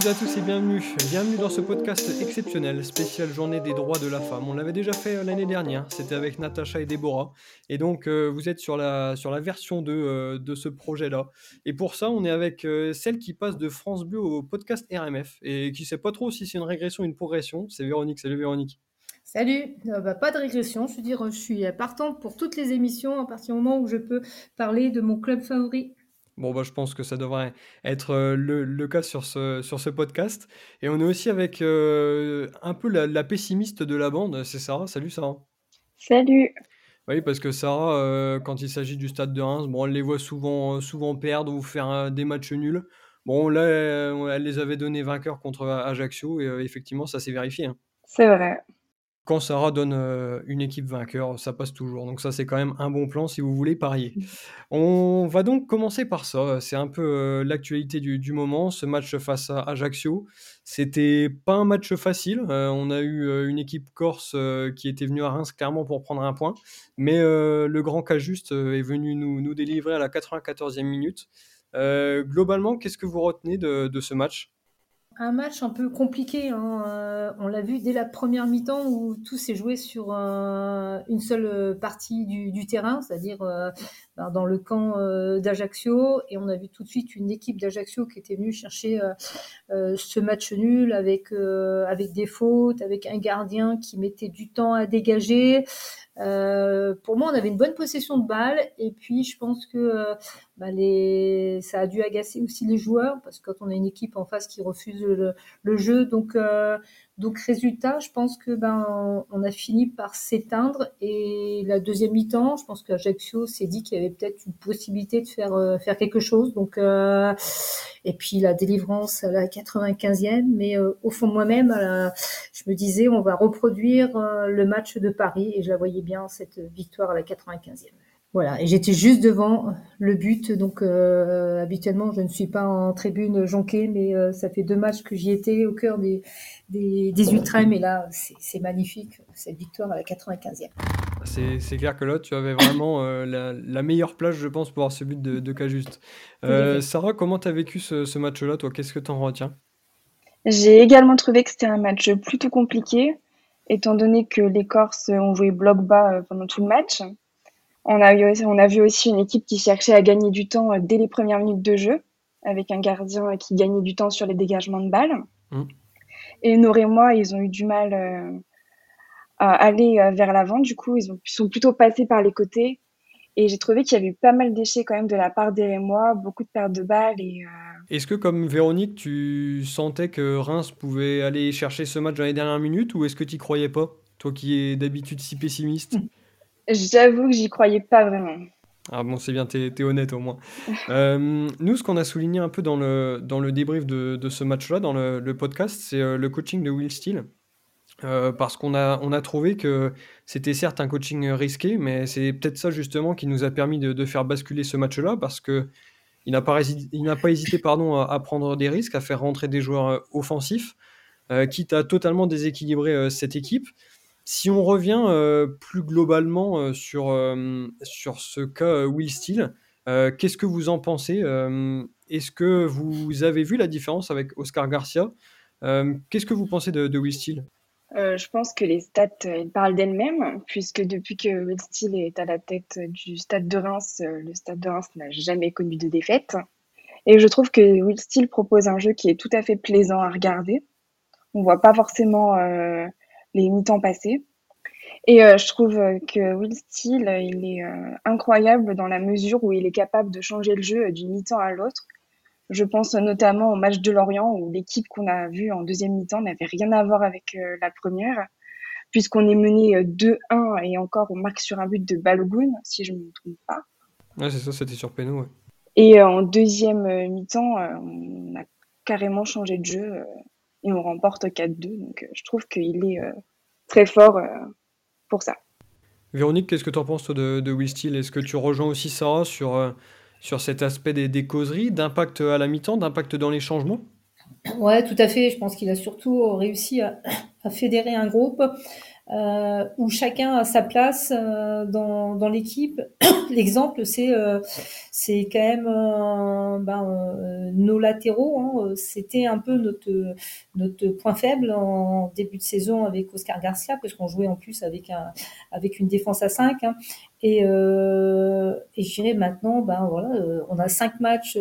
toutes à tous et bienvenue. Bienvenue dans ce podcast exceptionnel, spécial journée des droits de la femme. On l'avait déjà fait euh, l'année dernière, c'était avec Natacha et Déborah. Et donc euh, vous êtes sur la, sur la version 2 euh, de ce projet-là. Et pour ça, on est avec celle qui passe de France Bleu au podcast RMF et qui sait pas trop si c'est une régression ou une progression. C'est Véronique. Salut Véronique. Salut, bah, pas de régression, je veux dire, je suis partante pour toutes les émissions à partir du moment où je peux parler de mon club favori. Bon, bah, je pense que ça devrait être euh, le, cas sur ce, sur ce podcast. Et on est aussi avec euh, un peu la, pessimiste de la bande, c'est Sarah. Salut Sarah. Salut. Oui, parce que Sarah, euh, quand il s'agit du stade de Reims, bon, elle les voit souvent, souvent perdre ou faire des matchs nuls. Bon, là, elle les avait donnés vainqueurs contre Ajaccio et effectivement, ça s'est vérifié. Hein. C'est vrai quand Sarah donne une équipe vainqueur, ça passe toujours. Donc ça, c'est quand même un bon plan si vous voulez parier. On va donc commencer par ça. C'est un peu l'actualité du, moment. Ce match face à Ajaccio, c'était pas un match facile. on a eu une équipe corse qui était venue à Reims clairement pour prendre un point, mais le grand cas juste est venu nous, nous, délivrer à la 94e minute. globalement, qu'est-ce que vous retenez de ce match? Un match un peu compliqué. Hein. Euh, on l'a vu dès la première mi-temps où tout s'est joué sur une seule partie du, terrain, c'est-à-dire euh, ben, dans le camp euh, d'Ajaccio. Et on a vu tout de suite une équipe d'Ajaccio qui était venue chercher ce match nul avec, avec des fautes, avec un gardien qui mettait du temps à dégager. Euh, pour moi, on avait une bonne possession de balle et puis je pense que euh, bah, les... ça a dû agacer aussi les joueurs parce que quand on a une équipe en face qui refuse le, le jeu, donc euh, donc résultat, je pense que ben on a fini par s'éteindre et la deuxième mi-temps, je pense qu'Ajaccio s'est dit qu'il y avait peut-être une possibilité de faire euh, faire quelque chose. Donc euh, et puis la délivrance à la 95e, mais euh, au fond moi-même, je me disais on va reproduire le match de Paris et je la voyais bien cette victoire à la 95e. Voilà, et j'étais juste devant le but, donc euh, habituellement je ne suis pas en tribune jonquée, mais euh, ça fait deux matchs que j'y étais au cœur des, des, des ultras, et là c'est magnifique, cette victoire à la 95e. C'est clair que là tu avais vraiment euh, la, meilleure place je pense pour avoir ce but de, de cas juste. Sarah, comment tu as vécu ce, ce match-là, toi? Qu'est-ce que tu en retiens? J'ai également trouvé que c'était un match plutôt compliqué, étant donné que les Corses ont joué bloc bas pendant tout le match. On a, eu, on a vu aussi une équipe qui cherchait à gagner du temps euh, dès les premières minutes de jeu, avec un gardien qui gagnait du temps sur les dégagements de balles. Mm. Et Nord et moi, ils ont eu du mal euh, à aller euh, vers l'avant. Du coup, ils, ont, sont plutôt passés par les côtés. Et j'ai trouvé qu'il y avait eu pas mal d'échecs quand même de la part des moi, beaucoup de pertes de balles. Et, Est-ce que, comme Véronique, tu sentais que Reims pouvait aller chercher ce match dans les dernières minutes ou est-ce que tu n'y croyais pas Toi qui es d'habitude si pessimiste? J'avoue que j'y croyais pas vraiment. Ah bon, c'est bien, t'es es honnête au moins. Euh, nous, ce qu'on a souligné un peu dans le, dans le débrief de, de ce match-là, dans le, podcast, c'est euh, le coaching de Will Steele. Euh, parce qu'on a, on a trouvé que c'était certes un coaching risqué, mais c'est peut-être ça justement qui nous a permis de, de faire basculer ce match-là, parce que il n'a pas, pas hésité pardon, à, à, prendre des risques, à faire rentrer des joueurs offensifs, quitte à totalement déséquilibrer cette équipe. Si on revient euh, plus globalement euh, sur, euh, sur ce cas Will Steele, qu'est-ce que vous en pensez Est-ce que vous avez vu la différence avec Oscar Garcia Qu'est-ce que vous pensez de, Will Steele? Je pense que les stats parlent d'elles-mêmes, puisque depuis que Will Steele est à la tête du stade de Reims, le stade de Reims n'a jamais connu de défaite. Et je trouve que Will Steele propose un jeu qui est tout à fait plaisant à regarder. On voit pas forcément les mi-temps passés. Et euh, je trouve euh, que Will Steele, euh, il est incroyable dans la mesure où il est capable de changer le jeu d'une mi-temps à l'autre. Je pense notamment au match de Lorient où l'équipe qu'on a vue en deuxième mi-temps n'avait rien à voir avec la première, puisqu'on est mené 2-1 et encore on marque sur un but de Balogun, si je ne me trompe pas. Ouais, c'est ça, c'était sur Péno. Et en deuxième mi-temps, on a carrément changé de jeu et on remporte 4-2. Donc je trouve qu'il est très fort pour ça. Véronique, qu'est-ce que tu en penses de, de Will Steele? Est-ce que tu rejoins aussi Sarah sur, euh, sur cet aspect des, des causeries, d'impact à la mi-temps, d'impact dans les changements? Ouais, tout à fait. Je pense qu'il a surtout réussi à, fédérer un groupe. Euh, où chacun a sa place euh, dans, dans l'équipe. L'exemple, c'est euh, c'est quand même euh, ben, euh, nos latéraux. Hein, C'était un peu notre notre point faible en début de saison avec Oscar Garcia, parce qu'on jouait en plus avec un avec une défense à 5. Hein. Et, euh, et je dirais maintenant, ben voilà, on a cinq matchs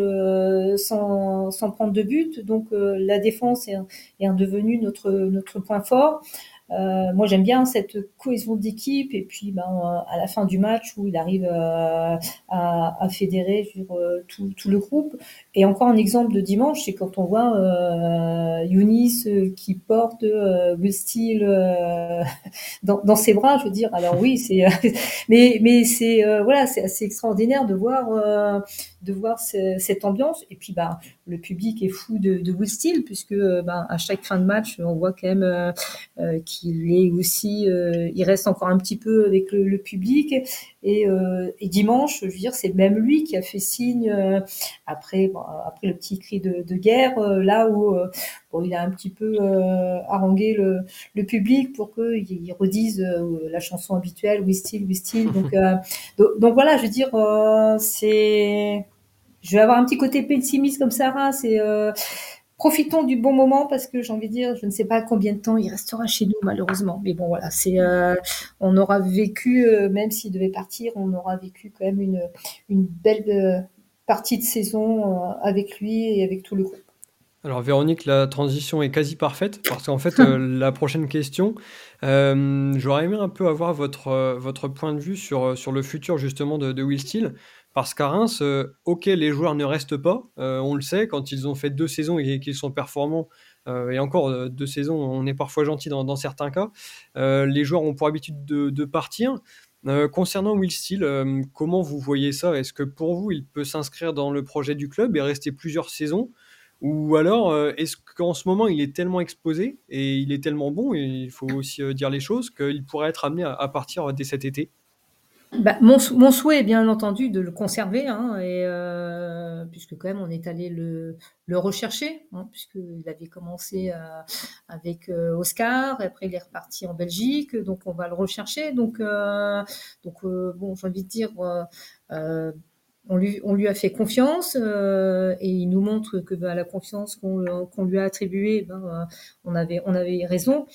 sans, sans prendre de but, donc la défense est, est devenu notre notre point fort. Euh, moi, j'aime bien cette cohésion d'équipe et puis ben, à la fin du match où il arrive euh, à, à, fédérer euh, tout, tout, le groupe. Et encore un exemple de dimanche, c'est quand on voit euh, Younis qui porte euh, Steele dans, dans, ses bras. Je veux dire, alors oui, c'est, mais mais c'est voilà, c'est assez extraordinaire de voir de voir cette ambiance. Et puis, bah, le public est fou de, de Will Steele puisque bah, à chaque fin de match, on voit quand même euh, qu'il est aussi, euh, il reste encore un petit peu avec le, le public. Et, euh, et, dimanche, je veux dire, c'est même lui qui a fait signe après, bon, après le petit cri de, de guerre, là où bon, il a un petit peu harangué le, le, public pour qu'il redise la chanson habituelle, We Still, We Still. Donc, donc, donc, voilà, je veux dire, c'est, je vais avoir un petit côté pessimiste comme Sarah. C'est profitons du bon moment parce que j'ai envie de dire, je ne sais pas combien de temps il restera chez nous malheureusement. Mais bon voilà, c'est, euh, on aura vécu, euh, même s'il devait partir, on aura vécu quand même une, une belle euh, partie de saison avec lui et avec tout le groupe. Alors Véronique, la transition est quasi parfaite parce qu'en fait la prochaine question, j'aurais aimé un peu avoir votre, votre point de vue sur, sur le futur justement de, de Will Steele. Parce qu'à Reims, euh, ok, les joueurs ne restent pas, euh, on le sait, quand ils ont fait deux saisons et qu'ils sont performants, euh, et encore deux saisons, on est parfois gentil dans, certains cas, les joueurs ont pour habitude de, partir. concernant Will Steele, comment vous voyez ça? Est-ce que pour vous, il peut s'inscrire dans le projet du club et rester plusieurs saisons? Ou alors, est-ce qu'en ce moment, il est tellement exposé et il est tellement bon, et il faut aussi dire les choses, qu'il pourrait être amené à partir dès cet été? Bah, mon, souhait est bien entendu de le conserver, hein, euh, puisque quand même on est allé le, rechercher, hein, puisqu'il avait commencé euh, avec euh, Oscar, après il est reparti en Belgique, donc on va le rechercher. Donc, bon, j'ai envie de dire, on lui, a fait confiance et il nous montre que bah, la confiance qu'on lui a attribuée, ben, on avait raison.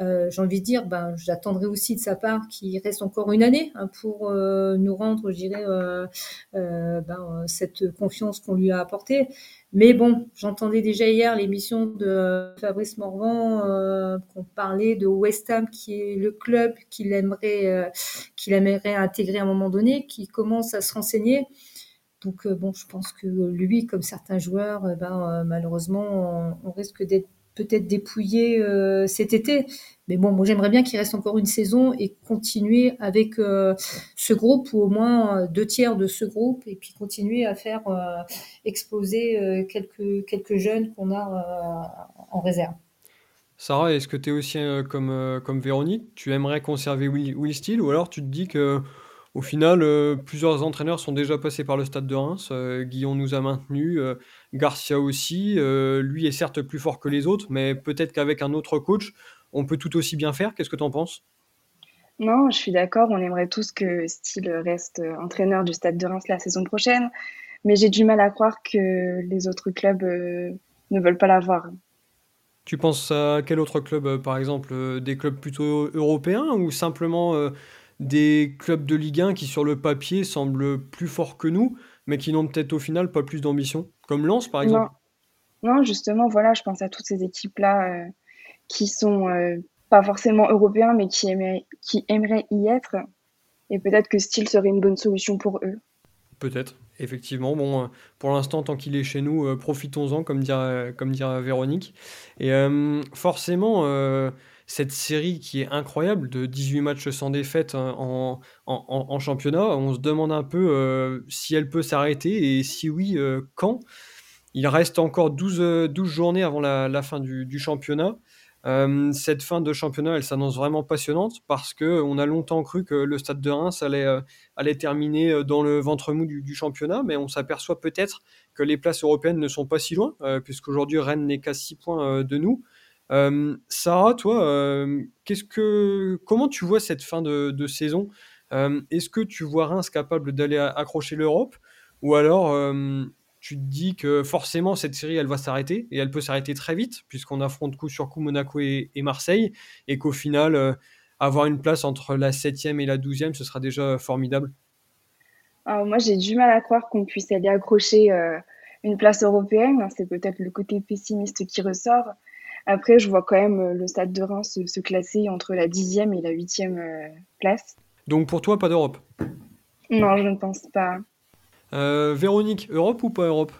Euh, j'ai envie de dire, ben, j'attendrai aussi de sa part qu'il reste encore une année hein, pour euh, nous rendre, je dirais, euh, ben, cette confiance qu'on lui a apportée. Mais bon, j'entendais déjà hier l'émission de Fabrice Morvan qu'on parlait de West Ham, qui est le club qu'il aimerait, qu'il aimerait intégrer à un moment donné, qui commence à se renseigner. Donc bon, je pense que lui, comme certains joueurs, ben, malheureusement, on risque d'être peut-être dépouiller euh, cet été. Mais bon, moi j'aimerais bien qu'il reste encore une saison et continuer avec euh, ce groupe ou au moins euh, deux tiers de ce groupe et puis continuer à faire euh, exploser quelques, jeunes qu'on a en réserve. Sarah, est-ce que tu es aussi comme, comme Véronique Tu aimerais conserver Will, Will Steele ou alors tu te dis que au final, plusieurs entraîneurs sont déjà passés par le stade de Reims. Guillon nous a maintenu, euh, Garcia aussi. lui est certes plus fort que les autres, mais peut-être qu'avec un autre coach, on peut tout aussi bien faire. Qu'est-ce que tu en penses? Non, je suis d'accord. On aimerait tous que Steele reste entraîneur du stade de Reims la saison prochaine. Mais j'ai du mal à croire que les autres clubs ne veulent pas l'avoir. Tu penses à quel autre club, par exemple Des clubs plutôt européens ou simplement des clubs de Ligue 1 qui, sur le papier, semblent plus forts que nous, mais qui n'ont peut-être au final pas plus d'ambition, comme Lens par exemple. Non, non justement, voilà, je pense à toutes ces équipes-là euh, qui sont euh, pas forcément européens, mais qui aimeraient, qui aimeraient y être. Et peut-être que Style serait une bonne solution pour eux. Peut-être, effectivement. Bon, euh, pour l'instant, tant qu'il est chez nous, profitons-en, comme dirait, comme Véronique. Et euh, forcément, euh, cette série qui est incroyable de 18 matchs sans défaite hein, en, championnat, on se demande un peu euh, si elle peut s'arrêter et si oui, euh, quand. Il reste encore 12, 12 journées avant la, fin du, championnat. Euh, cette fin de championnat, elle s'annonce vraiment passionnante parce que on a longtemps cru que le Stade de Reims allait, euh, allait terminer euh, dans le ventre mou du, du championnat, mais on s'aperçoit peut-être que les places européennes ne sont pas si loin, euh, puisqu'aujourd'hui Rennes n'est qu'à 6 points de nous. Sarah, toi, qu'est-ce que, comment tu vois cette fin de, saison? Est-ce que tu vois Reims capable d'aller accrocher l'Europe? Ou alors tu te dis que forcément cette série elle va s'arrêter et elle peut s'arrêter très vite puisqu'on affronte coup sur coup Monaco et, Marseille et qu'au final avoir une place entre la 7e et la 12e ce sera déjà formidable? Alors moi j'ai du mal à croire qu'on puisse aller accrocher une place européenne, c'est peut-être le côté pessimiste qui ressort. Après, je vois quand même euh, le Stade de Reims se, classer entre la dixième et la huitième euh, place. Donc pour toi, pas d'Europe? Non, je ne pense pas. Euh, Véronique, Europe ou pas Europe?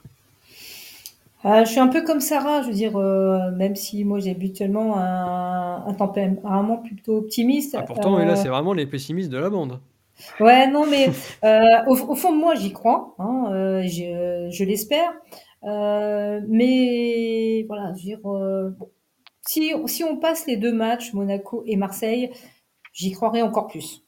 Je suis un peu comme Sarah, je veux dire, même si moi j'ai habituellement un, un tempérament plutôt optimiste. Ah, pourtant, mais là, c'est vraiment les pessimistes de la bande. Ouais, non, mais au, fond moi, j'y crois, hein, je, je l'espère. mais voilà, je veux dire, bon, si, on passe les deux matchs, Monaco et Marseille, j'y croirais encore plus.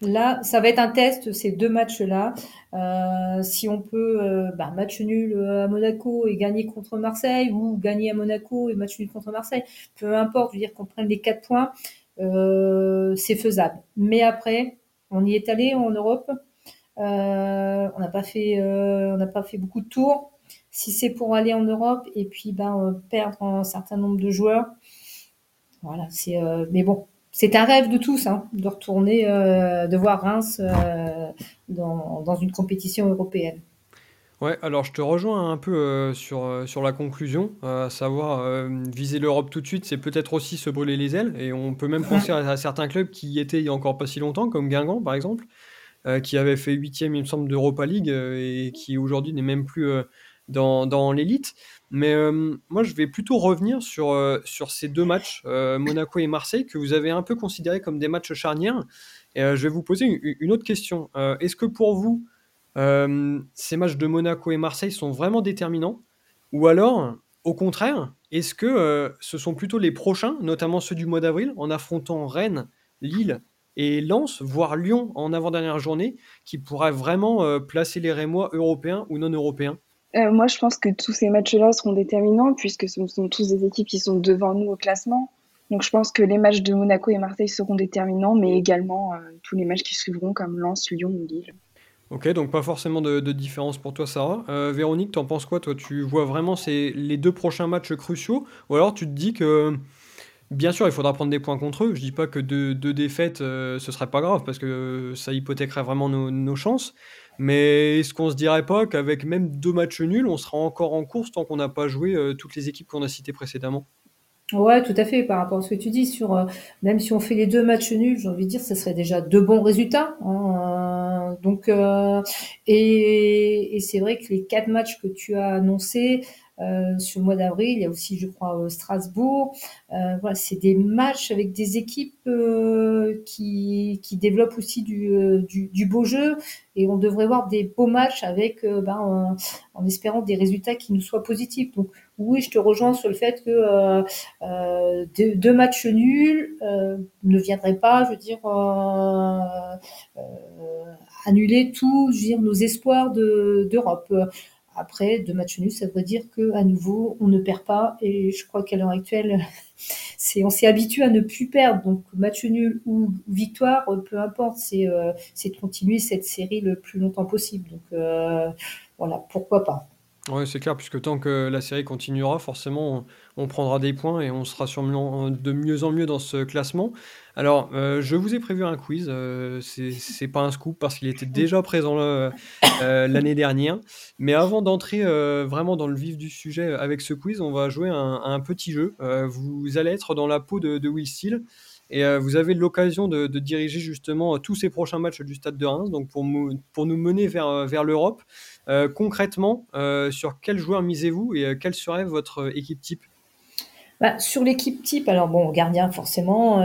Là, ça va être un test, ces deux matchs-là. Euh, si on peut, euh, bah, match nul à Monaco et gagner contre Marseille, ou gagner à Monaco et match nul contre Marseille, peu importe, je veux dire qu'on prenne les quatre points, euh, c'est faisable. Mais après, on y est allé en Europe, on n'a pas fait, on n'a pas fait beaucoup de tours si c'est pour aller en Europe et puis ben, euh, perdre un certain nombre de joueurs, voilà, c'est. Euh, mais bon, c'est un rêve de tous, hein, de retourner, euh, de voir Reims dans, dans, une compétition européenne. Ouais, alors je te rejoins un peu sur, sur la conclusion, à savoir viser l'Europe tout de suite, c'est peut-être aussi se brûler les ailes, et on peut même penser à, certains clubs qui y étaient il y a encore pas si longtemps, comme Guingamp par exemple, qui avait fait huitième, il me semble, d'Europa League, et qui aujourd'hui n'est même plus dans, l'élite. Mais euh, moi, je vais plutôt revenir sur, euh, sur ces deux matchs, euh, Monaco et Marseille, que vous avez un peu considérés comme des matchs charnières. Et je vais vous poser une, autre question. Est-ce que pour vous, ces matchs de Monaco et Marseille sont vraiment déterminants? Ou alors, au contraire, est-ce que ce sont plutôt les prochains, notamment ceux du mois d'avril, en affrontant Rennes, Lille et Lens, voire Lyon en avant-dernière journée, qui pourraient vraiment placer les Rémois européens ou non européens? Euh, moi, je pense que tous ces matchs-là seront déterminants puisque ce sont tous des équipes qui sont devant nous au classement. Donc, je pense que les matchs de Monaco et Marseille seront déterminants, mais également euh, tous les matchs qui suivront comme Lens, Lyon ou Lille. Ok, donc pas forcément de, différence pour toi, Sarah. Euh, Véronique, t'en penses quoi Toi, tu vois vraiment les deux prochains matchs cruciaux? Ou alors tu te dis que, bien sûr, il faudra prendre des points contre eux. Je dis pas que deux, défaites, ce serait pas grave, parce que ça hypothéquerait vraiment nos chances. Mais est-ce qu'on se dirait pas qu'avec même deux matchs nuls, on sera encore en course tant qu'on n'a pas joué euh, toutes les équipes qu'on a citées précédemment? Ouais, tout à fait. Par rapport à ce que tu dis, sur euh, même si on fait les deux matchs nuls, j'ai envie de dire, ce serait déjà deux bons résultats. Hein, euh, donc, et, et c'est vrai que les quatre matchs que tu as annoncés, euh, sur mois d'avril. Il y a aussi, je crois, euh, Strasbourg. Euh, voilà, c'est des matchs avec des équipes qui, qui développent aussi du, du, du, beau jeu. Et on devrait voir des beaux matchs avec, ben, en, espérant des résultats qui nous soient positifs. Donc, oui, je te rejoins sur le fait que euh, deux, deux, matchs nuls euh, ne viendraient pas, je veux dire, euh, annuler tous nos espoirs d'Europe. Après, deux matchs nuls, ça veut dire que à nouveau, on ne perd pas. Et je crois qu'à l'heure actuelle, c'est, on s'est habitué à ne plus perdre. Donc, match nul ou victoire, peu importe, c'est, euh, c'est de continuer cette série le plus longtemps possible. Donc, euh, voilà, pourquoi pas. Oui, c'est clair, puisque tant que la série continuera, forcément, on, prendra des points et on sera sûrement de mieux en mieux dans ce classement. Alors, euh, je vous ai prévu un quiz. Euh, c'est pas un scoop parce qu'il était déjà présent euh, l'année dernière. Mais avant d'entrer vraiment dans le vif du sujet avec ce quiz, on va jouer un, un petit jeu. vous allez être dans la peau de, de Will Steele. Et vous avez l'occasion de, diriger justement tous ces prochains matchs du Stade de Reims, donc pour, pour nous mener vers, vers l'Europe. Euh, concrètement, euh, sur quel joueur misez-vous et euh, quelle serait votre équipe type? Bah, sur l'équipe type, alors bon, gardien forcément,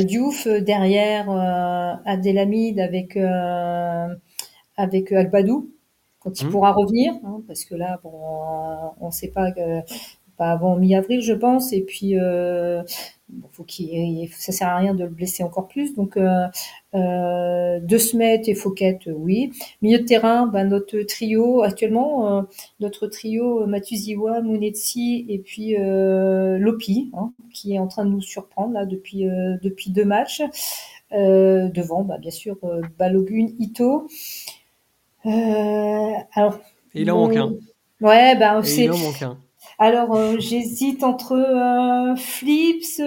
Diouf derrière Adélamide avec avec Agbadou quand il mmh. pourra revenir, hein, parce que là, bon, on ne sait pas, pas avant mi-avril, je pense. Et puis faut qu'il, ça sert à rien de le blesser encore plus. Donc, euh, euh, De Smet et Fouquet, oui. Milieu de terrain, ben, notre trio actuellement, euh, notre trio Matuziwa, Munetsi et puis euh, Lopi, hein, qui est en train de nous surprendre là depuis euh, depuis deux matchs. Euh, devant, bah, bien sûr, Balogun, Ito. alors, et il en manque un. Ouais, ben c'est. Il en manque un. Alors, euh, j'hésite entre euh, Flips.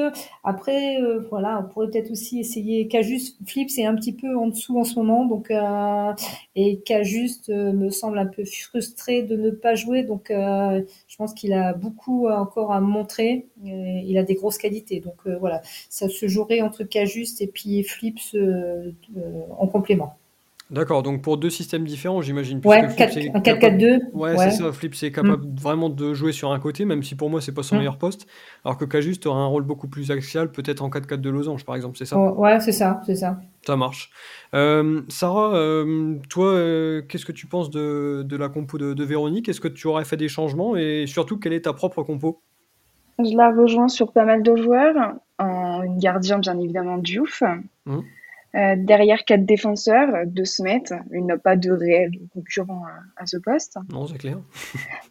Après, euh, voilà, on pourrait peut-être aussi essayer Cajuste. Flips est un petit peu en dessous en ce moment, donc et Cajuste me semble un peu frustré de ne pas jouer. Donc, je pense qu'il a beaucoup encore à montrer. il a des grosses qualités, donc voilà, ça se jouerait entre Cajuste et puis Flips en complément. D'accord, donc pour deux systèmes différents, j'imagine. Ouais, un 4-4-2. Ouais, c'est ça. Flip, c'est capable mm. vraiment de jouer sur un côté, même si pour moi, c'est pas son mm. meilleur poste. Alors que Cajuste aura un rôle beaucoup plus axial, peut-être en 4-4 de losange, par exemple, c'est ça? Ouais, c'est ça, c'est ça. Ça marche. Euh, Sarah, euh, toi, euh, qu'est-ce que tu penses de, de la compo de, de Véronique? Est-ce que tu aurais fait des changements? Et surtout, quelle est ta propre compo? Je la rejoins sur pas mal de joueurs. En gardien, bien évidemment, Diouf. Mmh. Euh, derrière quatre défenseurs, deux Smet, il n'a pas de réel concurrent à, ce poste. Non, c'est clair.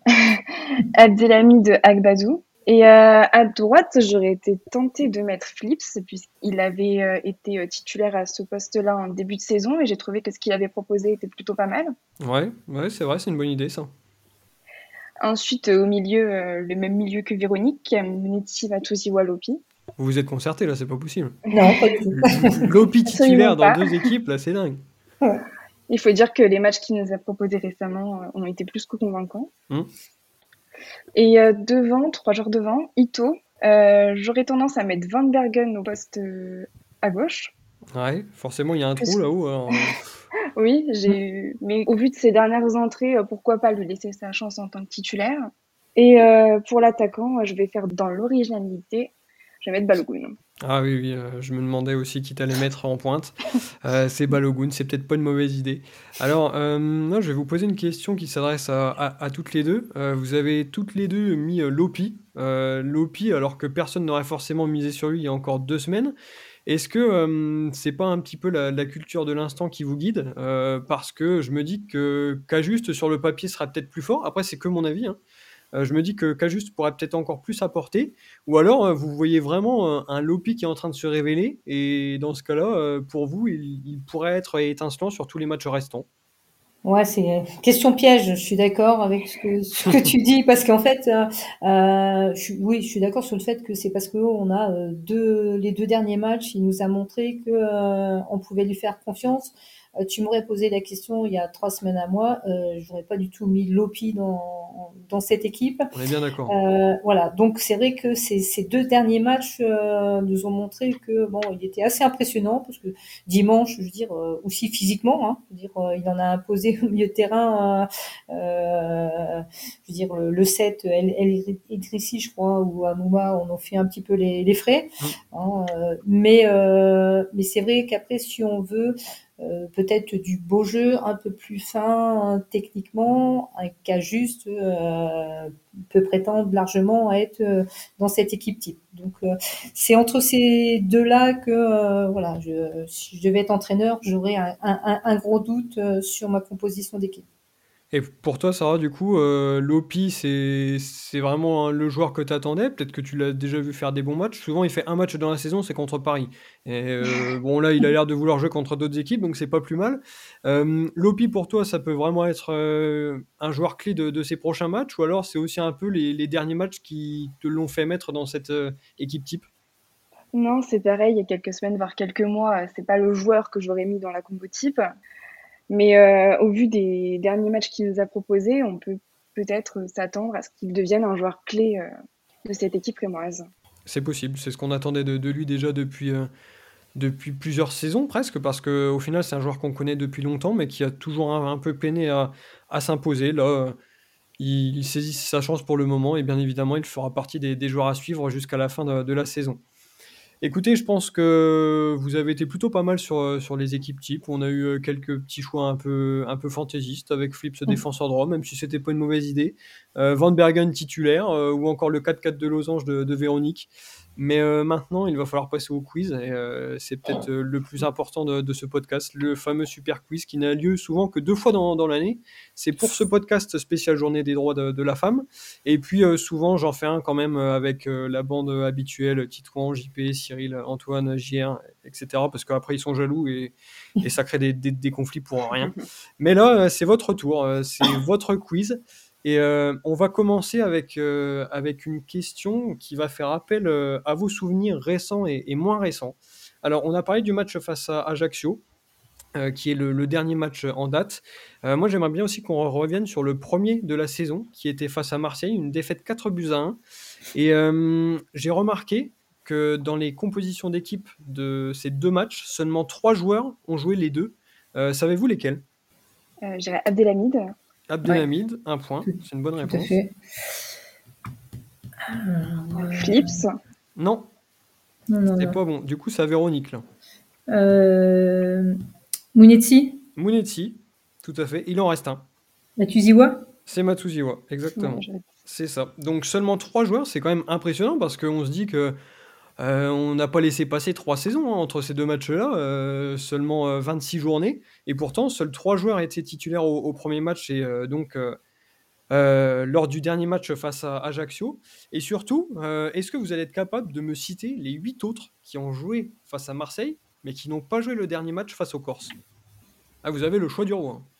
Abdelhamid Agbadou. Et euh, à droite, j'aurais été tentée de mettre Flips, puisqu'il avait euh, été titulaire à ce poste-là en début de saison, et j'ai trouvé que ce qu'il avait proposé était plutôt pas mal. Ouais, ouais c'est vrai, c'est une bonne idée ça. Ensuite, au milieu, le même milieu que Véronique, Vatusi Walopi. Vous vous êtes concerté là, c'est pas possible. Non, pas du tout. Lopi titulaire dans deux équipes, là, c'est dingue. Il faut dire que les matchs qu'il nous a proposés récemment euh, ont été plus que convaincants. Hum. Et euh, devant, trois joueurs devant, Ito. Euh, j'aurais tendance à mettre Van Bergen au poste à gauche. Ouais, forcément, il y a un trou là-haut. oui, j'ai mais au vu de ses dernières entrées, pourquoi pas lui laisser sa chance en tant que titulaire? Et pour l'attaquant, je vais faire dans l'originalité je vais mettre Balogun. Ah oui, oui euh, je me demandais aussi qui t'allait mettre en pointe. Euh, c'est Balogun, c'est peut-être pas une mauvaise idée. Alors, euh, je vais vous poser une question qui s'adresse à, toutes les deux. vous avez toutes les deux mis Lopi. Lopi, alors que personne n'aurait forcément misé sur lui il y a encore deux semaines. Est-ce que c'est pas un petit peu la, culture de l'instant qui vous guide? Parce que je me dis que juste sur le papier sera peut-être plus fort. Après, c'est que mon avis. Hein. Euh, je me dis que Cajuste pourrait peut-être encore plus apporter. Ou alors, euh, vous voyez vraiment un, un, Lopi qui est en train de se révéler. Et dans ce cas-là, euh, pour vous, il, pourrait être étincelant sur tous les matchs restants. Ouais, c'est question piège. Je suis d'accord avec ce que, tu dis parce qu'en fait, oui, je suis d'accord sur le fait que c'est parce que on a les deux derniers matchs, il nous a montré que on pouvait lui faire confiance. Euh, tu m'aurais posé la question il y a trois semaines à moi, euh, j'aurais pas du tout mis Lopi dans, dans cette équipe. On est bien d'accord. Euh, voilà, donc c'est vrai que ces, ces, deux derniers matchs euh, nous ont montré que bon, il était assez impressionnant parce que dimanche, je veux dire, euh, aussi physiquement, hein, je veux dire, il en a imposé au milieu de terrain. je veux dire, le, 7, El, El Idrissi, je crois, ou Amouma, on en fait un petit peu les, les frais. Mmh. Hein, mais mais c'est vrai qu'après, si on veut euh, peut-être du beau jeu un peu plus fin hein, techniquement, un cas juste euh, peut prétendre largement à être euh, dans cette équipe type. Donc c'est entre ces deux-là que voilà, si je devais être entraîneur, j'aurais un, gros doute sur ma composition d'équipe. Et pour toi, Sarah, du coup, euh, Lopi, c'est vraiment le joueur que tu attendais. Peut-être que tu l'as déjà vu faire des bons matchs. Souvent, il fait un match dans la saison, c'est contre Paris. Euh, bon, là, il a l'air de vouloir jouer contre d'autres équipes, donc c'est pas plus mal. Euh, Lopi, pour toi, ça peut vraiment être un joueur clé de, de, ces prochains matchs, ou alors c'est aussi un peu les, les, derniers matchs qui te l'ont fait mettre dans cette équipe type? Non, c'est pareil. Il y a quelques semaines, voire quelques mois, c'est pas le joueur que j'aurais mis dans la combo type. Mais euh, au vu des derniers matchs qu'il nous a proposés, on peut peut-être s'attendre à ce qu'il devienne un joueur clé euh, de cette équipe rémoise. C'est possible, c'est ce qu'on attendait de, lui déjà depuis, euh, depuis plusieurs saisons presque, parce qu'au final c'est un joueur qu'on connaît depuis longtemps, mais qui a toujours un, peu peiné à, à s'imposer. Là, il, saisit sa chance pour le moment, et bien évidemment il fera partie des, des joueurs à suivre jusqu'à la fin de, de la saison. Écoutez, je pense que vous avez été plutôt pas mal sur, euh, sur les équipes types. On a eu euh, quelques petits choix un peu, un peu fantaisistes avec Flips ce mm. défenseur droit, même si c'était pas une mauvaise idée. Euh, Van Bergen titulaire ou encore le 4-4 de losange de, de Véronique. Mais euh, maintenant, il va falloir passer au quiz. Et euh, c'est peut-être euh, le plus important de, de ce podcast, le fameux super quiz qui n'a lieu souvent que deux fois dans, dans l'année. C'est pour ce podcast spécial Journée des droits de, de la femme. Et puis souvent, j'en fais un quand même avec la bande habituelle Titouan, JP, Cyril, Antoine, JR, etc. Parce qu'après, ils sont jaloux et, et ça crée des, des- des conflits pour rien. Mais là, c'est votre tour, c'est votre quiz. Et euh, on va commencer avec, euh, avec une question qui va faire appel euh, à vos souvenirs récents et, moins récents. Alors, on a parlé du match face à Ajaccio, qui est le, dernier match en date. Moi, j'aimerais bien aussi qu'on revienne sur le premier de la saison, qui était face à Marseille, une défaite 4 buts à 1. Et j'ai remarqué que dans les compositions d'équipe de ces deux matchs, seulement trois joueurs ont joué les deux. Savez-vous lesquels? Je dirais Abdelhamid. Abdelhamid, un point, Tout- c'est une bonne Tout à réponse. fait. Alors, euh, Philips. Non, Non, non, c'est pas bon. Du coup, c'est à Véronique là. Euh, Mounetti, Mounetti, tout à fait. Il en reste un. Matuziwa. C'est Matuziwa, exactement. Ouais, C'est ça. Donc seulement trois joueurs, c'est quand même impressionnant parce qu'on se dit que euh, on n'a pas laissé passer trois saisons hein, entre ces deux matchs-là, euh, seulement euh, 26 journées, et pourtant seuls trois joueurs étaient titulaires au, premier match et euh, donc lors du dernier match face à Ajaccio. Et surtout, est-ce que vous allez être capable de me citer les huit autres qui ont joué face à Marseille, mais qui n'ont pas joué le dernier match face aux Corses Ah, vous avez le choix du roi. hein.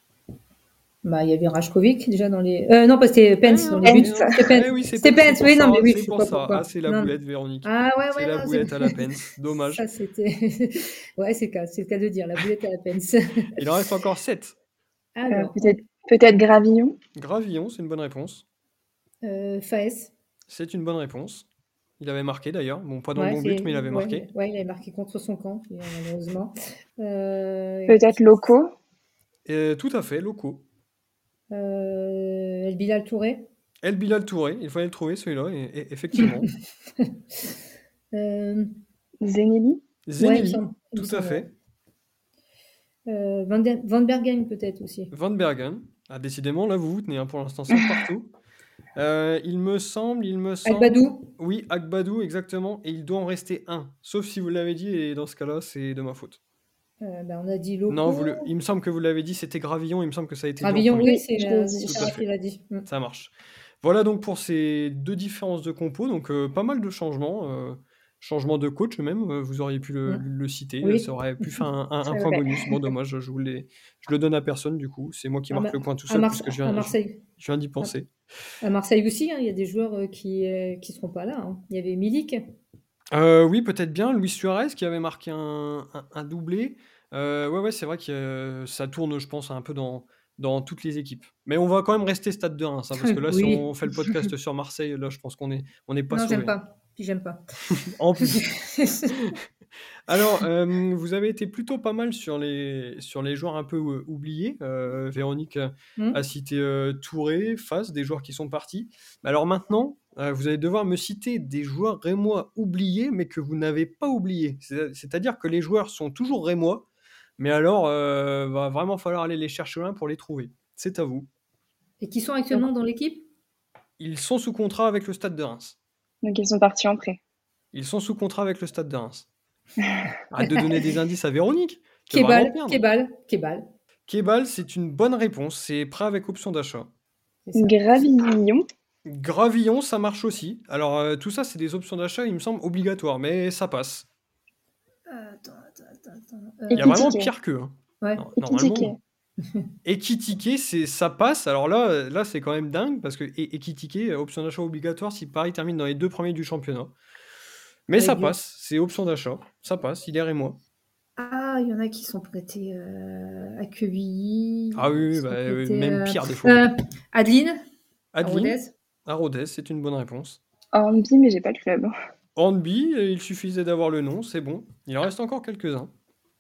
Bah, il y avait Rajkovic déjà dans les. Euh, non, pas c'était Pence dans les Pence. buts. C'était Pence. Eh oui, c'est Pence, c'est oui, non, ça, mais oui, c'est je pour sais pas ça. pourquoi. Ah, c'est la Non. boulette, Véronique. Ah ouais, ouais, c'est la non, boulette à la Pence. Dommage. Ça, c'était. ouais, c'est le cas, c'est le cas de dire, la boulette à la Pence. Il en reste encore 7. Euh, Alors, peut-être peut-être Gravillon. Gravillon, c'est une bonne réponse. euh, Faes. C'est une bonne réponse. Il avait marqué d'ailleurs. Bon, pas dans Ouais, le bon but, mais il avait ouais, marqué. Ouais, il avait marqué contre son camp, euh, malheureusement. Euh, Peut-être Loco. Et tout à fait, locaux. Euh, El Bilal Touré. El Bilal Touré, il fallait le trouver celui-là, et, et- effectivement. Euh, Zenelli. tout à fait. Euh, Van, Van Bergen, peut-être aussi. Van Bergen. Ah, décidément, là, vous vous tenez hein, pour l'instant, c'est partout. Euh, il me semble, il me semble. Albadou. Oui, Agbadou, exactement. Et il doit en rester un. Sauf si vous l'avez dit, et dans ce cas-là, c'est de ma faute. Euh, bah, on a dit. Non, vous le- il me semble que vous l'avez dit, c'était Gravillon. Il me semble que ça a été Gravillon, oui, c'est fait. qui l'a dit. Mm. Ça marche. Voilà donc pour ces deux différences de compos. Donc euh, pas mal de changements. euh, changement de coach même, euh, vous auriez pu le, Mm. le citer. Oui. Ça aurait pu faire un, un- un C'est point bonus. Bon, dommage, je, vous je le donne à personne du coup. C'est moi qui marque Ma- le point tout À, seul Mar- puisque je à viens, Marseille. je viens d'y penser. À Marseille aussi, hein, il y a des joueurs qui ne seront pas là. hein. Il y avait Milik. Euh, oui, peut-être bien. Luis Suarez qui avait marqué un, un- un doublé. Euh, ouais, ouais, c'est vrai que euh, ça tourne, je pense, un peu dans, dans toutes les équipes. Mais on va quand même rester stade de Reims, hein, parce que là, si on fait le podcast sur Marseille, là, je pense qu'on est, on n'est pas non, j'aime pas. Puis j'aime pas. En plus. Alors, euh, vous avez été plutôt pas mal sur les, sur les joueurs un peu euh, oubliés. Euh, Véronique a cité euh, Touré, Faz, des joueurs qui sont partis. Alors maintenant, vous allez devoir me citer des joueurs rémois oubliés, mais que vous n'avez pas oubliés. C'est- C'est-à-dire que les joueurs sont toujours rémois, mais alors, euh, va vraiment falloir aller les chercher loin pour les trouver. C'est à vous. Et qui sont actuellement dans l'équipe? Ils sont sous contrat avec le Stade de Reims. Donc ils sont partis en prêt. Ils sont sous contrat avec le Stade de Reims. Arrête de donner des indices à Véronique. Perdre. Kebal, Kebal. Kebal, c'est une bonne réponse. C'est prêt avec option d'achat. Gravillon. Gravillon, ça marche aussi. Alors, euh, tout ça, c'est des options d'achat, il me semble, obligatoires, mais ça passe. Attends, attends. Euh, Il y a vraiment pire qu'eux. hein. ouais. Non, Ekitike. Normalement. Ekitike, c'est ça passe. Alors là, euh, là c'est quand même dingue parce que Ekitike, euh, option d'achat obligatoire si Paris termine dans les deux premiers du championnat. Mais ça passe, c'est option d'achat. Ça passe, il est et moi. Ah, il y en a qui sont prêtés euh, à Quevilly. Ah oui, bah, euh, prêtés, même euh, pire des fois. euh, Adeline, à Adeline, Rodez. à Rodez, c'est une bonne réponse. Hornby, mais j'ai pas le club. Hornby, euh, il suffisait d'avoir le nom, c'est bon. Il en reste encore quelques-uns.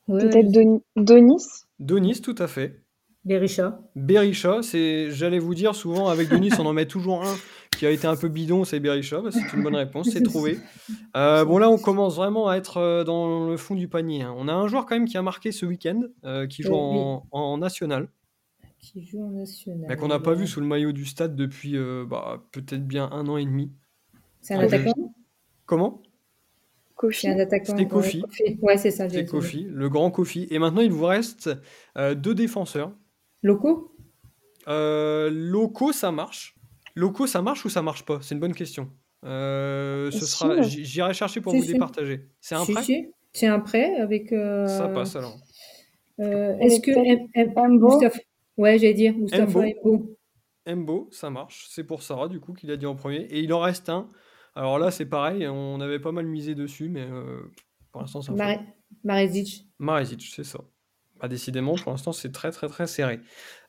Peut-être Doni- Donis? Donis, tout à fait. Berisha. Berisha, c'est, j'allais vous dire, souvent avec Denis, on en met toujours un qui a été un peu bidon, c'est Berisha. Bah, c'est une bonne réponse, c'est trouvé. Euh, bon, là, on commence vraiment à être euh, dans le fond du panier. hein. On a un joueur quand même qui a marqué ce week-end, euh, qui joue Oui, en, en national, Qui joue en national. mais qu'on n'a pas vu sous le maillot du stade depuis euh, bah, peut-être bien un an et demi. C'est un attaquant? Comment? Kofi. C'est un attaquant. C'était Kofi. Ouais, c'est ça. C'est. Kofi, le grand Kofi. Et maintenant, il vous reste euh, deux défenseurs. Locaux Euh, locaux, ça marche. Locaux, ça marche ou ça marche pas? C'est une bonne question. Euh, ce Si. sera, j'irai chercher pour Si, vous si. départager. C'est un Si, prêt? si. C'est un prêt avec. euh, Ça passe alors. euh, Est-ce que. Avec M- M- Embo. Moustapha- Ouais, j'allais dire. Embo. Mbo, ça marche. C'est pour Sarah, du coup, qu'il a dit en premier. Et il en reste un. Alors là, c'est pareil. On avait pas mal misé dessus, mais euh, pour l'instant, ça Mare- Marezic. Marezic, c'est ça. Bah, décidément, pour l'instant, c'est très, très, très serré.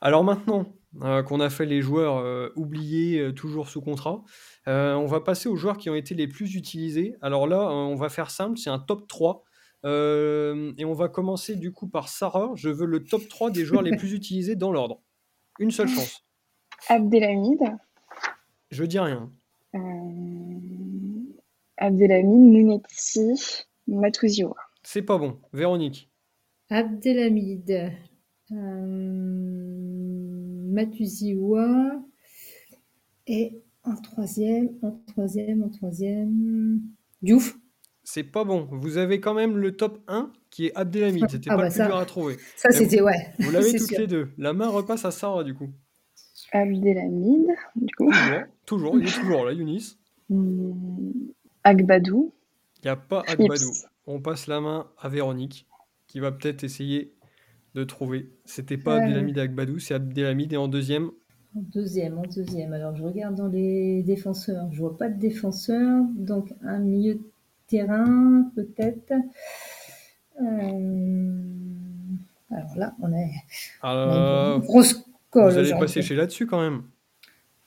Alors maintenant euh, qu'on a fait les joueurs euh, oubliés, toujours sous contrat, on va passer aux joueurs qui ont été les plus utilisés. Alors là, on va faire simple, c'est un top 3. Euh, et on va commencer du coup par Sarah. Je veux le top 3 des joueurs les plus utilisés dans l'ordre. Une seule chance. Abdelhamid. Je dis rien. Euh, Abdelhamid, Nunetti, Matuziwa. C'est pas bon. Véronique. Abdelhamid. Euh, Matuziwa. Et en troisième, en troisième, en troisième. Diouf. C'est pas bon. Vous avez quand même le top 1 qui est Abdelhamid. C'était Ah pas bah le plus ça. dur à trouver. Ça, Mais c'était, ouais. Vous l'avez toutes sûr. les deux. La main repasse à Sarah du coup. Abdelhamid, du coup. Toujours, toujours, il est toujours là, Younis. Hmm, Agbadou. Il n'y a pas. Agbadou. On passe la main à Véronique, qui va peut-être essayer de trouver. C'était pas Euh. Abdelhamid et Agbadou, c'est Abdelhamid et en deuxième. En deuxième, en deuxième. Alors, je regarde dans les défenseurs. Je vois pas de défenseur. Donc, un milieu de terrain, peut-être. Euh, Alors là, on est on a Alors, une grosse colle. vous allez j'ai pas envie de- sécher là-dessus quand même.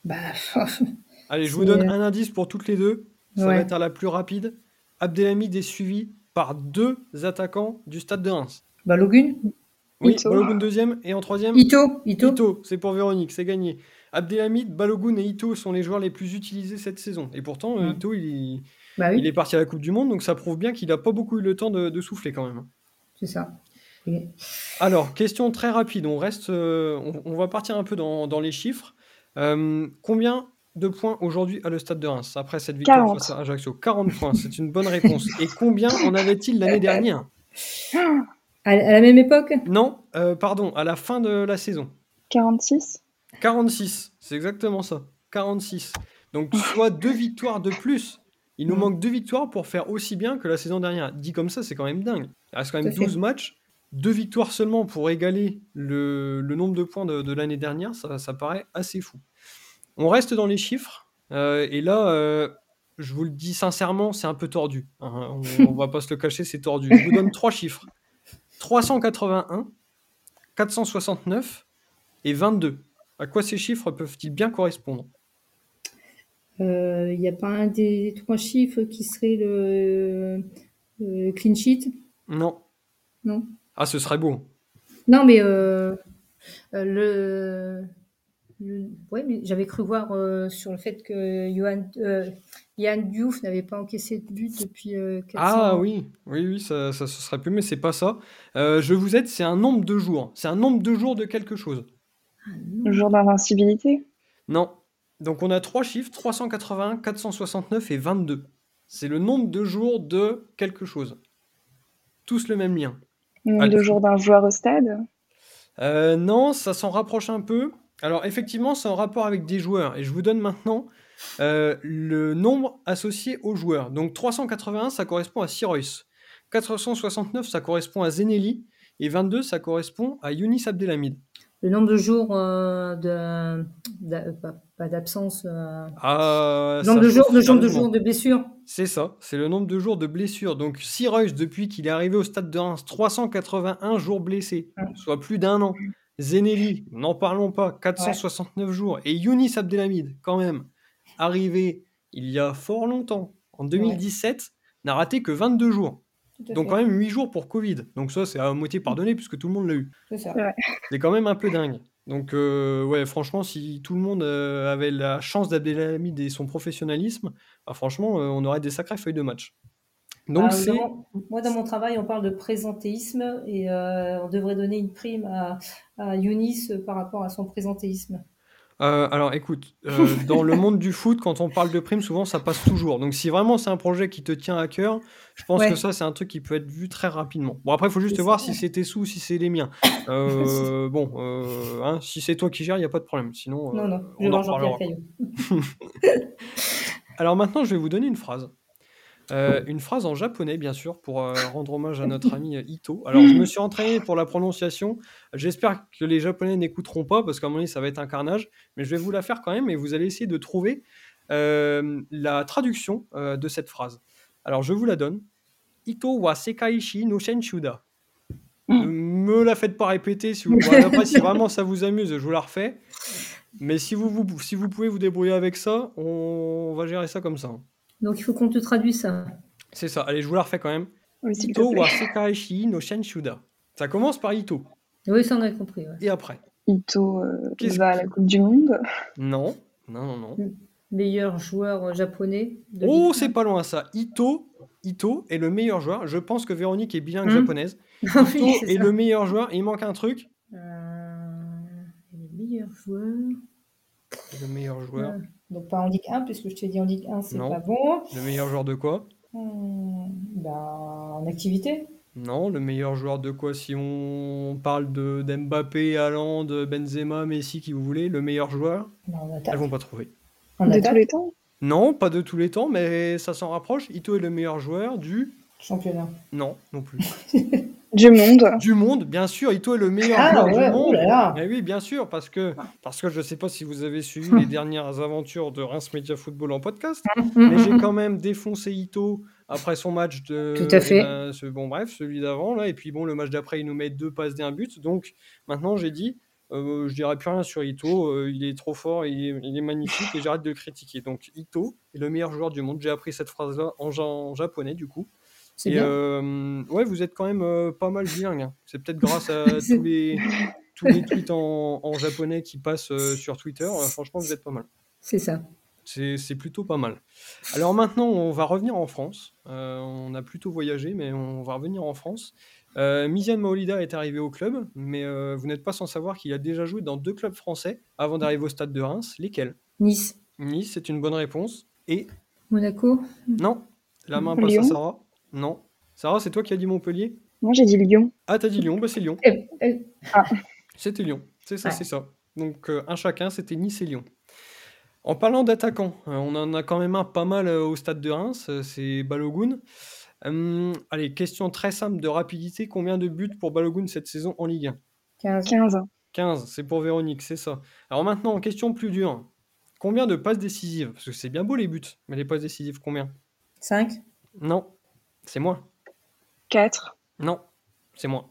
Bah, Allez, je vous donne un indice pour toutes les deux. Ça va être à la plus rapide. Abdelhamid est suivi par deux attaquants du stade de Reims. Balogun Oui, Ito. Balogun deuxième et en troisième. Ito Ito, Ito, c'est pour Véronique, c'est gagné. Abdelhamid, Balogun et Ito sont les joueurs les plus utilisés cette saison. Et pourtant, euh. Ito, il, Bah oui, il est parti à la Coupe du Monde, donc ça prouve bien qu'il n'a pas beaucoup eu le temps de, de souffler quand même. c'est ça. Alors, question très rapide, on reste, euh, on, on va partir un peu dans, dans les chiffres. Euh, combien de points aujourd'hui à le Stade de Reims après cette victoire 40. face à Ajaccio 40 points, c'est une bonne réponse. Et combien en avait-il l'année dernière? À, la même époque? Non, euh, pardon, à la fin de la saison. 46. 46, c'est exactement ça. 46. Donc, soit deux victoires de plus. Il nous manque deux victoires pour faire aussi bien que la saison dernière. Dit comme ça, c'est quand même dingue. Il reste quand même Tout à fait. 12 matchs. Deux victoires seulement pour égaler le, le nombre de points de, de l'année dernière, ça, ça paraît assez fou. On reste dans les chiffres. euh, et là, euh, je vous le dis sincèrement, c'est un peu tordu. hein. on, on va pas se le cacher, c'est tordu. Je vous donne trois chiffres 381, 469 et 22. À quoi ces chiffres peuvent-ils bien correspondre? Euh, Il n'y a pas un des trois chiffres qui serait le, le clean sheet? Non. Non Ah, ce serait beau. Non, mais le, le- ouais, mais j'avais cru voir euh, sur le fait que Johan, euh, Yann Diouf n'avait pas encaissé de but depuis euh, 400 Ah oui, oui, oui, ça, ça, ce serait plus, mais c'est pas ça. Euh, je vous aide, c'est un nombre de jours. C'est un nombre de jours de quelque chose. Ah, non. Jour d'invincibilité? Non. Donc on a trois chiffres 381, 469 et 22. C'est le nombre de jours de quelque chose. Tous le même lien. Nombre Allez. de jours d'un joueur au stade? Euh, non, ça s'en rapproche un peu. Alors effectivement, c'est en rapport avec des joueurs. Et je vous donne maintenant euh, le nombre associé aux joueurs. Donc 381, ça correspond à Sirois. 469, ça correspond à Zeneli. Et 22, ça correspond à Younis Abdelhamid. Le nombre de jours euh, de, pas, d'absence, euh, Ah, le nombre de jours, de jours de jours de blessure. C'est ça, c'est le nombre de jours de blessures. Donc Sirois, depuis qu'il est arrivé au stade de Reims, 381 jours blessés, soit plus d'un an. Zeneli, n'en parlons pas, 469 jours. Et Younis Abdelhamid, quand même, arrivé il y a fort longtemps, en 2017, n'a raté que 22 jours. Donc fait. quand même 8 jours pour Covid. Donc ça, c'est à moitié pardonné puisque tout le monde l'a eu. C'est ça. C'est quand même un peu dingue. Donc euh, ouais, franchement, si tout le monde euh, avait la chance d'Abdelhamid et son professionnalisme, bah, franchement, euh, on aurait des sacrées feuilles de match. Donc Ah, c'est... dans mon- moi, dans mon travail, on parle de présentéisme et euh, on devrait donner une prime à, à Younis par rapport à son présentéisme. Euh, alors écoute, euh, dans le monde du foot, quand on parle de primes, souvent ça passe toujours. Donc si vraiment c'est un projet qui te tient à cœur, je pense Ouais. que ça c'est un truc qui peut être vu très rapidement. Bon après il faut juste voir si c'est tes sous, si c'est les miens. Euh, bon, hein, si c'est toi qui gères, il n'y a pas de problème. Sinon, Non, non, je on en reparlera. Alors maintenant, je vais vous donner une phrase. Euh, une phrase en japonais, bien sûr, pour euh, rendre hommage à notre ami euh, Ito. Alors, je me suis entraîné pour la prononciation. J'espère que les Japonais n'écouteront pas, parce qu'à mon avis, ça va être un carnage. Mais je vais vous la faire quand même, et vous allez essayer de trouver la traduction de cette phrase. Alors, je vous la donne. Ito wa sekaishi no shenshuda. Ne me la faites pas répéter. Si, vous... vraiment ça vous amuse, je vous la refais. Mais si vous, vous- si vous pouvez vous débrouiller avec ça, on va gérer ça comme ça. Donc il faut qu'on te traduise ça. C'est ça. Allez, je vous la refais quand même. Oui, Ito wa sekaishi no shenshuda. Ça commence par Ito. Oui, ça on a compris. ouais. Et après Ito euh, va à la Coupe du Monde. Non. Non, non, non. Meilleur joueur euh, japonais. de Oh, c'est pas loin ça. Ito, Ito est le meilleur joueur. Je pense que Véronique est bilingue Hmm. japonaise. 1. Ito Oui, est le meilleur joueur. Il manque un truc. Euh, le meilleur joueur. Le meilleur joueur. Ouais. Donc pas en Ligue 1, puisque je t'ai dit en Ligue 1, c'est pas bon. Le meilleur joueur de quoi? Hmm, bah, en activité. Non, le meilleur joueur de quoi Si on parle de d'Mbappé, Haaland, Benzema, Messi, qui vous voulez, le meilleur joueur, Non, en elles vont pas trouver. En de tous les temps? Non, pas de tous les temps, mais ça s'en rapproche. Ito est le meilleur joueur du. championnat. Non, non plus. Du monde. Du monde, bien sûr. Ito est le meilleur Ah joueur ouais, du monde. oh là. Mais oui, bien sûr, parce que, parce que je ne sais pas si vous avez suivi les dernières aventures de Reims Media Football en podcast, mais j'ai quand même défoncé Ito après son match de. Tout à fait. eh ben, ce- bon, bref, celui d'avant, là. Et puis, bon, le match d'après, il nous met deux passes et un but. Donc, maintenant, j'ai dit, euh, je dirai plus rien sur Ito. euh, il est trop fort, il est, il est magnifique et j'arrête de le critiquer. Donc, Ito est le meilleur joueur du monde. J'ai appris cette phrase-là en japonais, du coup. C'est Et bien. euh, ouais, vous êtes quand même euh, pas mal bilingue. hein. C'est peut-être grâce à tous les, tous les tweets en, en japonais qui passent euh, sur Twitter. Franchement, vous êtes pas mal. C'est ça. C'est plutôt pas mal. Alors maintenant, on va revenir en France. On a plutôt voyagé, mais on va revenir en France. Euh, Miziane Maolida est arrivé au club, mais vous n'êtes pas sans savoir qu'il a déjà joué dans deux clubs français avant d'arriver au stade de Reims. Lesquels? Nice. Nice, c'est une bonne réponse. Et Monaco? non, la main passe à Sarah. Non. Sarah, c'est toi qui as dit Montpellier? Moi, j'ai dit Lyon. Ah, t'as dit Lyon, bah c'est Lyon. Eh, eh, C'était Lyon, c'est ça, Ouais. c'est ça. Donc euh, un chacun, c'était Nice et Lyon. En parlant d'attaquants, euh, on en a quand même un pas mal euh, au stade de Reims, c'est Balogun. Hum, allez, question très simple de rapidité, combien de buts pour Balogun cette saison en Ligue 1 15. 15. 15, c'est pour Véronique, c'est ça. Alors maintenant, question plus dure. Combien de passes décisives? Parce que c'est bien beau les buts, mais les passes décisives, combien? 5. Non, c'est moins. 4. Non, c'est moins.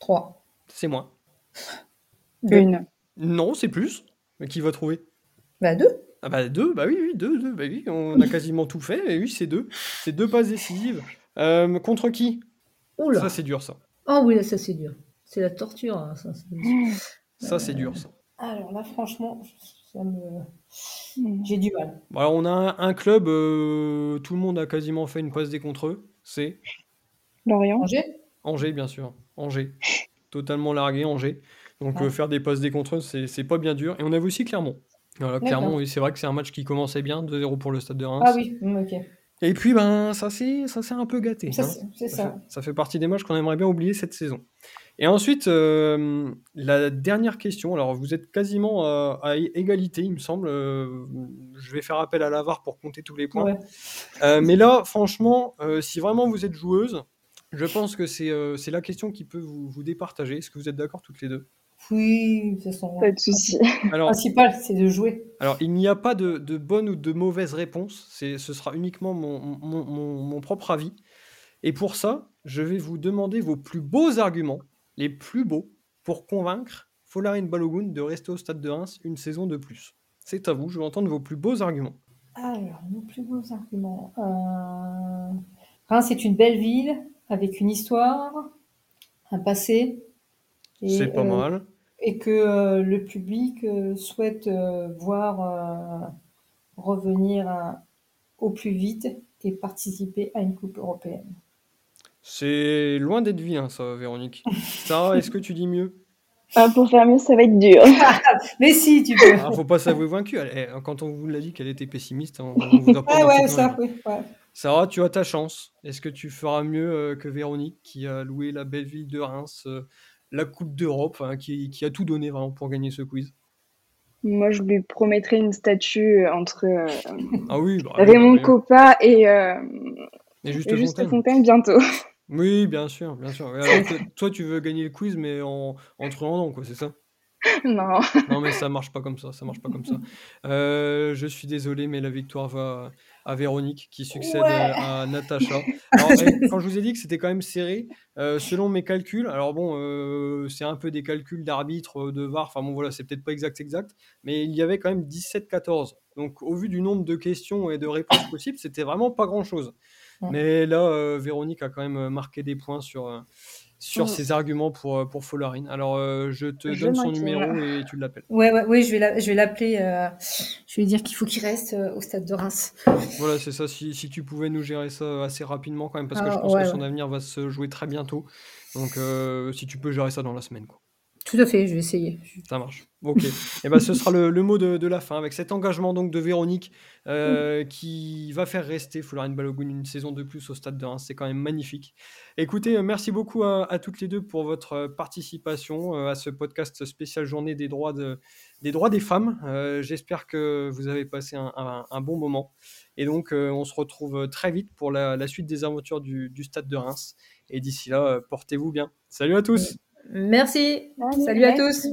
3. C'est moins. 2. Une. Non, c'est plus. Mais qui va trouver? Bah 2. Ah bah deux, bah oui, oui, deux, deux, bah oui, on a quasiment tout fait, et oui, c'est deux. C'est deux passes décisives. Euh, contre qui? Oula. Ça, c'est dur, ça. Oh oui, là, ça c'est dur. C'est la torture. hein, ça, c'est- Ça, c'est dur, ça. Alors là, franchement, ça me... Mm. j'ai du mal. Bon, alors, on a un, un club, euh, tout le monde a quasiment fait une passe des contre eux. C'est Lorient. Angers? Angers, bien sûr. Angers. Totalement largué, Angers. Donc, Ah. euh, faire des passes des contre eux, c'est c'est pas bien dur. Et on avait aussi Clermont. Voilà. Clermont, oui, c'est vrai que c'est un match qui commençait bien, 2-0 pour le Stade de Reims. Ah oui, mm, ok. Et puis, ben, ça s'est ça s'est un peu gâté. Ça, hein. Ça ça. fait, ça fait partie des matchs qu'on aimerait bien oublier cette saison. Et ensuite, euh, la dernière question. Alors, vous êtes quasiment à, à égalité, il me semble. Euh, je vais faire appel à l'avare pour compter tous les points. Ouais. Euh, mais là, franchement, euh, si vraiment vous êtes joueuse, je pense que c'est euh, c'est la question qui peut vous, vous départager. Est-ce que vous êtes d'accord toutes les deux? Oui, toute façon. Pas de souci. Le alors, principal, c'est de jouer. alors, il n'y a pas de, de bonne ou de mauvaise réponse. C'est, ce sera uniquement mon, mon- mon- mon propre avis. Et pour ça, je vais vous demander vos plus beaux arguments, les plus beaux, pour convaincre Folarin Balogun de rester au stade de Reims une saison de plus. C'est à vous, je veux entendre vos plus beaux arguments. Alors, nos plus beaux arguments. Euh... Reims, c'est une belle ville avec une histoire, un passé. Et, C'est pas euh, mal. Et que euh, le public souhaite voir revenir à- au plus vite et participer à une Coupe européenne. C'est loin d'être vilain, ça, Véronique. Sarah, est-ce que tu dis mieux? Ah, pour faire mieux, ça va être dur. Mais si, tu peux. Ah, faut pas s'avouer vaincu. Quand on vous l'a dit qu'elle était pessimiste, on, on vous a pas Ouais, menti ouais, ça, oui. ouais. Sarah, tu as ta chance. Est-ce que tu feras mieux euh, que Véronique, qui a loué la belle ville de Reims, euh, la Coupe d'Europe, hein, qui, qui a tout donné vraiment pour gagner ce quiz? Moi, je lui promettrais une statue entre euh, Ah oui, bah, Raymond Coppa et, euh, et Juste et Juste Fontaine. Fontaine bientôt. Oui, bien sûr, bien sûr. Et alors que toi, tu veux gagner le quiz, mais en, en truandant, quoi, c'est ça? Non. Non, mais ça marche pas comme ça, ça marche pas comme ça. Euh, je suis désolé, mais la victoire va à Véronique, qui succède Ouais. euh, à Natacha. Alors, eh, quand je vous ai dit que c'était quand même serré, euh, selon mes calculs, alors bon, c'est un peu des calculs d'arbitre, de VAR, enfin bon voilà, c'est peut-être pas exact exact, mais il y avait quand même 17-14. Donc au vu du nombre de questions et de réponses possibles, c'était vraiment pas grand-chose. Ouais. Mais là, euh, Véronique a quand même euh, marqué des points sur, euh, sur Mm. ses arguments pour, pour Follarine. Alors je te Je donne son numéro et tu l'appelles. Ouais, ouais, oui, je vais la- je vais l'appeler. je vais lui dire qu'il faut qu'il reste au stade de Reims. Voilà, c'est ça. Si, si tu pouvais nous gérer ça assez rapidement quand même, parce que je Ah, pense ouais, que son ouais. avenir va se jouer très bientôt. Donc si tu peux gérer ça dans la semaine, quoi. Tout à fait, je vais essayer. Ça marche. Ok. Et ben ce sera le, le mot de, de la fin avec cet engagement donc de Véronique euh, qui va faire rester Florine Balogun une saison de plus au stade de Reims. C'est quand même magnifique. Écoutez, euh, merci beaucoup à, à toutes les deux pour votre euh, participation euh, à ce podcast spécial journée des droits, de, des, droits des femmes. Euh, J'espère que vous avez passé un, un- un bon moment. Et donc on se retrouve très vite pour la, la suite des aventures du, du stade de Reims. Et d'ici là, portez-vous bien. Salut à tous. Merci. Allez, Salut à tous.